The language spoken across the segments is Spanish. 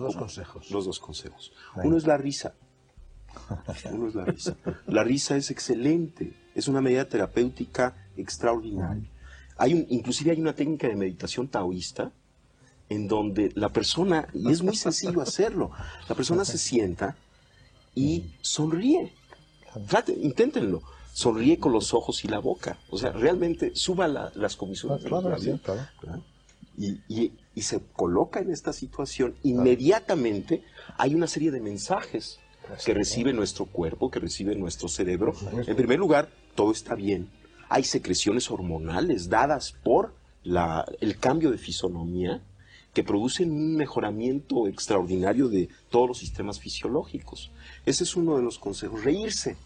Dos como- consejos. Los dos consejos. Venga. Uno es la risa. Uno es la risa. La risa es excelente. Es una medida terapéutica extraordinaria. Hay un, inclusive hay una técnica de meditación taoísta en donde la persona, y es muy sencillo hacerlo, la persona se sienta y sonríe. Trate- inténtenlo. Sonríe con los ojos y la boca. O sea, realmente suba la- las de los Claro, sí, labios. claro. Y, y- y se coloca en esta situación, inmediatamente hay una serie de mensajes que recibe nuestro cuerpo, que recibe nuestro cerebro. En primer lugar, todo está bien. Hay secreciones hormonales dadas por la- el cambio de fisonomía que producen un mejoramiento extraordinario de todos los sistemas fisiológicos. Ese es uno de los consejos, reírse.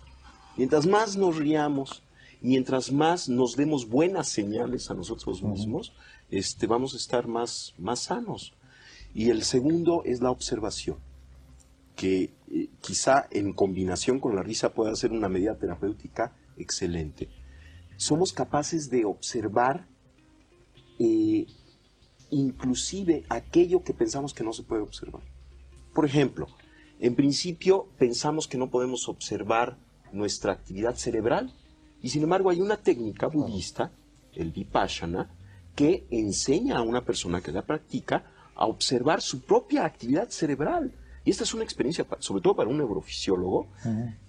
Mientras más nos riamos, mientras más nos demos buenas señales a nosotros mismos, este, vamos a estar más, más sanos. Y el segundo es la observación, que eh, quizá en combinación con la risa pueda ser una medida terapéutica excelente. Somos capaces de observar eh, inclusive aquello que pensamos que no se puede observar. Por ejemplo, en principio pensamos que no podemos observar nuestra actividad cerebral y sin embargo hay una técnica budista, el vipassana, que enseña a una persona que la practica a observar su propia actividad cerebral. Y esta es una experiencia, sobre todo para un neurofisiólogo,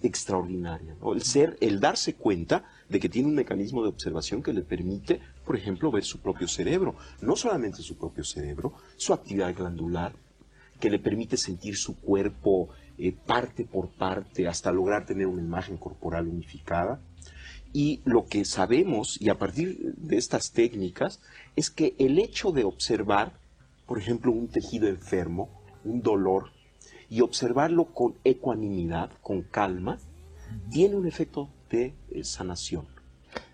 extraordinaria. ¿no? El ser, el darse cuenta de que tiene un mecanismo de observación que le permite, por ejemplo, ver su propio cerebro. No solamente su propio cerebro, su actividad glandular, que le permite sentir su cuerpo eh, parte por parte hasta lograr tener una imagen corporal unificada. Y lo que sabemos, y a partir de estas técnicas, es que el hecho de observar, por ejemplo, un tejido enfermo, un dolor, y observarlo con ecuanimidad, con calma, tiene un efecto de eh, sanación.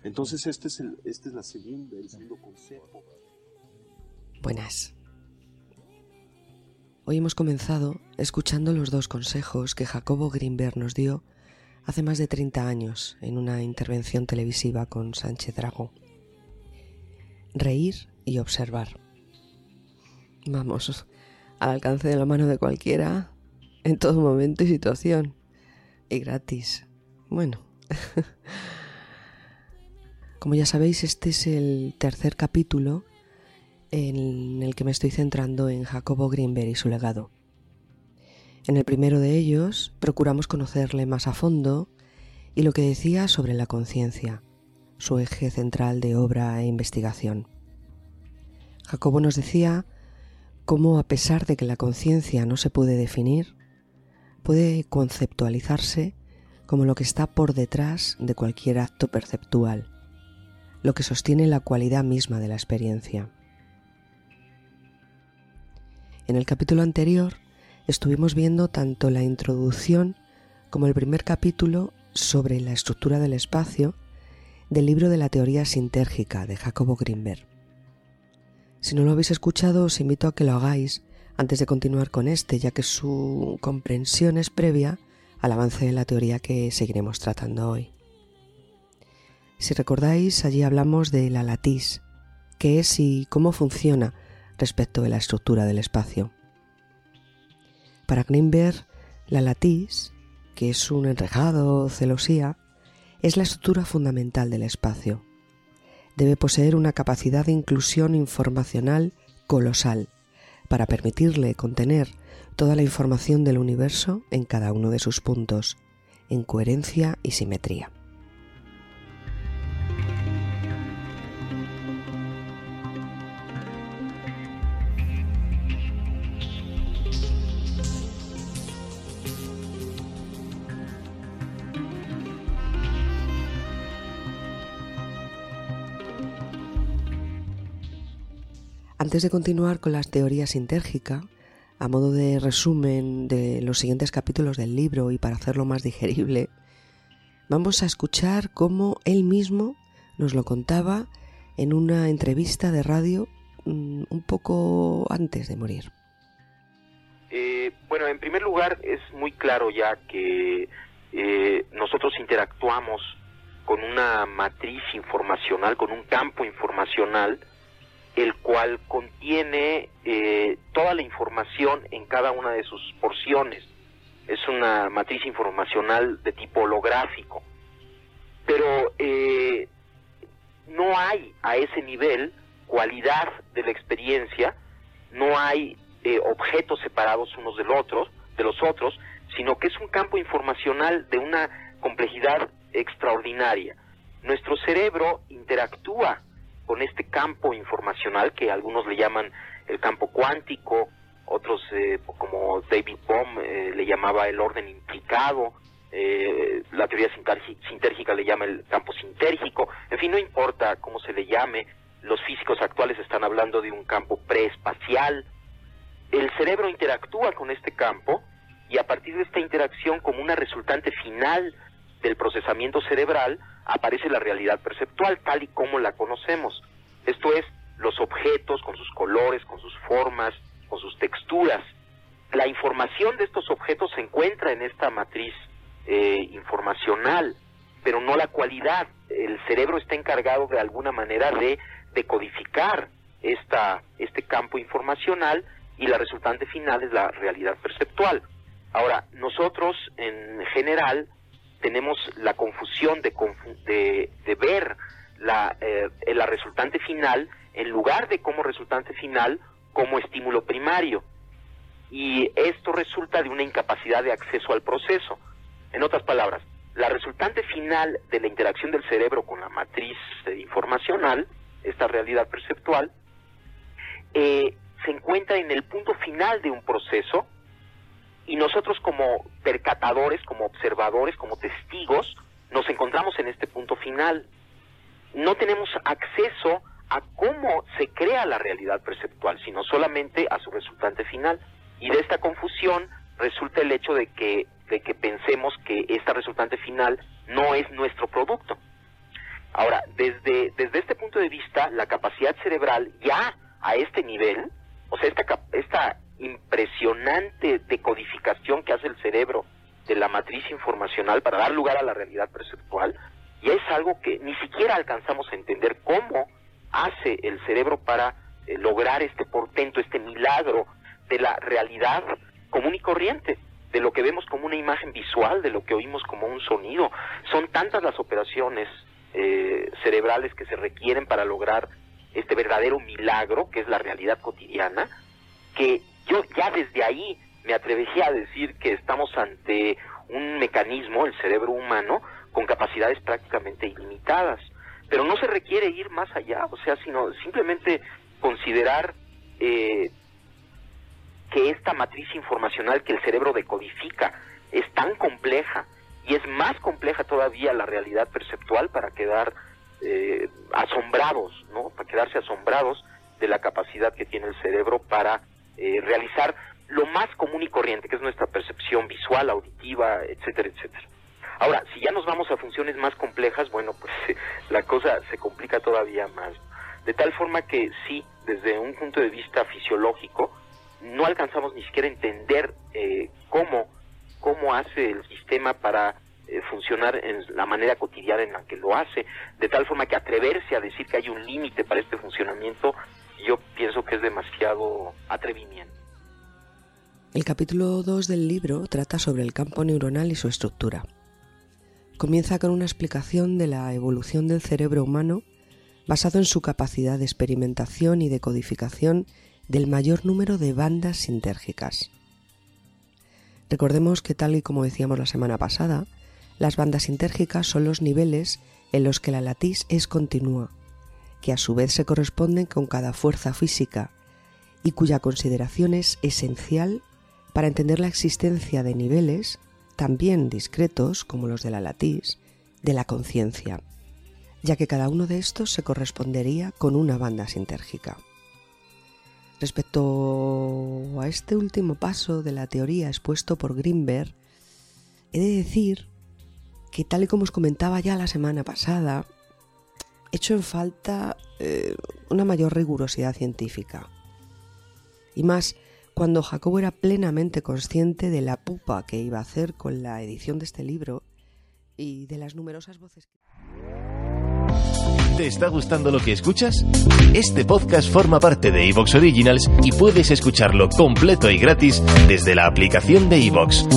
Entonces, este es, el, este es la segunda, el segundo consejo. Buenas. Hoy hemos comenzado escuchando los dos consejos que Jacobo Greenberg nos dio hace más de 30 años en una intervención televisiva con Sánchez Dragó. Reír y observar. Vamos, al alcance de la mano de cualquiera, en todo momento y situación. Y gratis. Bueno. Como ya sabéis, este es el tercer capítulo en el que me estoy centrando en Jacobo Greenberg y su legado. En el primero de ellos procuramos conocerle más a fondo y lo que decía sobre la conciencia, su eje central de obra e investigación. Jacobo nos decía cómo a pesar de que la conciencia no se puede definir, puede conceptualizarse como lo que está por detrás de cualquier acto perceptual, lo que sostiene la cualidad misma de la experiencia. En el capítulo anterior estuvimos viendo tanto la introducción como el primer capítulo sobre la estructura del espacio del libro de la teoría sintérgica de Jacobo Greenberg. Si no lo habéis escuchado, os invito a que lo hagáis antes de continuar con este, ya que su comprensión es previa al avance de la teoría que seguiremos tratando hoy. Si recordáis, allí hablamos de la latiz, qué es y cómo funciona respecto de la estructura del espacio. Para Greenberg, la latiz, que es un enrejado o celosía, es la estructura fundamental del espacio. Debe poseer una capacidad de inclusión informacional colosal para permitirle contener toda la información del universo en cada uno de sus puntos, en coherencia y simetría. Antes de continuar con las teorías sintérgica, a modo de resumen de los siguientes capítulos del libro y para hacerlo más digerible, vamos a escuchar cómo él mismo nos lo contaba en una entrevista de radio mm, un poco antes de morir. Eh, bueno, en primer lugar es muy claro ya que eh, nosotros interactuamos con una matriz informacional, con un campo informacional contiene eh, toda la información en cada una de sus porciones. Es una matriz informacional de tipo holográfico. Pero eh, no hay a ese nivel cualidad de la experiencia, no hay eh, objetos separados unos del otro, de los otros, sino que es un campo informacional de una complejidad extraordinaria. Nuestro cerebro interactúa con este campo informacional que algunos le llaman el campo cuántico, otros eh, como David Bohm eh, le llamaba el orden implicado, eh, la teoría sintérgica le llama el campo sintérgico, en fin, no importa cómo se le llame, los físicos actuales están hablando de un campo preespacial. El cerebro interactúa con este campo y a partir de esta interacción como una resultante final del procesamiento cerebral, aparece la realidad perceptual tal y como la conocemos. Esto es, los objetos con sus colores, con sus formas, con sus texturas. La información de estos objetos se encuentra en esta matriz eh, informacional, pero no la cualidad. El cerebro está encargado de alguna manera de decodificar esta, este campo informacional y la resultante final es la realidad perceptual. Ahora, nosotros en general tenemos la confusión de, ver la, eh, la resultante final en lugar de como resultante final como estímulo primario. Y esto resulta de una incapacidad de acceso al proceso. En otras palabras, la resultante final de la interacción del cerebro con la matriz informacional, esta realidad perceptual, eh, se encuentra en el punto final de un proceso y nosotros como percatadores, como observadores, como testigos, nos encontramos en este punto final. No tenemos acceso a cómo se crea la realidad perceptual, sino solamente a su resultante final. Y de esta confusión resulta el hecho de que, de que pensemos que esta resultante final no es nuestro producto. Ahora, desde, desde este punto de vista, la capacidad cerebral ya a este nivel, o sea, esta, esta impresionante decodificación que hace el cerebro de la matriz informacional para dar lugar a la realidad perceptual, y es algo que ni siquiera alcanzamos a entender cómo hace el cerebro para eh, lograr este portento, este milagro de la realidad común y corriente, de lo que vemos como una imagen visual, de lo que oímos como un sonido. Son tantas las operaciones eh, cerebrales que se requieren para lograr este verdadero milagro, que es la realidad cotidiana, que yo ya desde ahí me atrevería a decir que estamos ante un mecanismo, el cerebro humano, con capacidades prácticamente ilimitadas. Pero no se requiere ir más allá, o sea, sino simplemente considerar eh, que esta matriz informacional que el cerebro decodifica es tan compleja y es más compleja todavía la realidad perceptual para quedar eh, asombrados, ¿no? Para quedarse asombrados de la capacidad que tiene el cerebro para eh, realizar lo más común y corriente, que es nuestra percepción visual, auditiva, etcétera, etcétera. Ahora, si ya nos vamos a funciones más complejas, bueno, pues la cosa se complica todavía más. De tal forma que sí, desde un punto de vista fisiológico, no alcanzamos ni siquiera a entender eh, cómo, cómo hace el sistema para eh, funcionar en la manera cotidiana en la que lo hace, de tal forma que atreverse a decir que hay un límite para este funcionamiento yo pienso que es demasiado atrevimiento. El capítulo 2 del libro trata sobre el campo neuronal y su estructura. Comienza con una explicación de la evolución del cerebro humano basado en su capacidad de experimentación y de codificación del mayor número de bandas sintérgicas. Recordemos que tal y como decíamos la semana pasada, las bandas sintérgicas son los niveles en los que la latis es continua, que a su vez se corresponden con cada fuerza física y cuya consideración es esencial para entender la existencia de niveles, también discretos como los de la latis, de la conciencia, ya que cada uno de estos se correspondería con una banda sintérgica. Respecto a este último paso de la teoría expuesto por Greenberg, he de decir que tal y como os comentaba ya la semana pasada, hecho en falta eh, una mayor rigurosidad científica. Y más cuando Jacobo era plenamente consciente de la pupa que iba a hacer con la edición de este libro y de las numerosas voces que... ¿Te está gustando lo que escuchas? Este podcast forma parte de Evox Originals y puedes escucharlo completo y gratis desde la aplicación de Evox.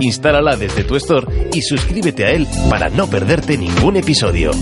Instálala desde tu store y suscríbete a él para no perderte ningún episodio.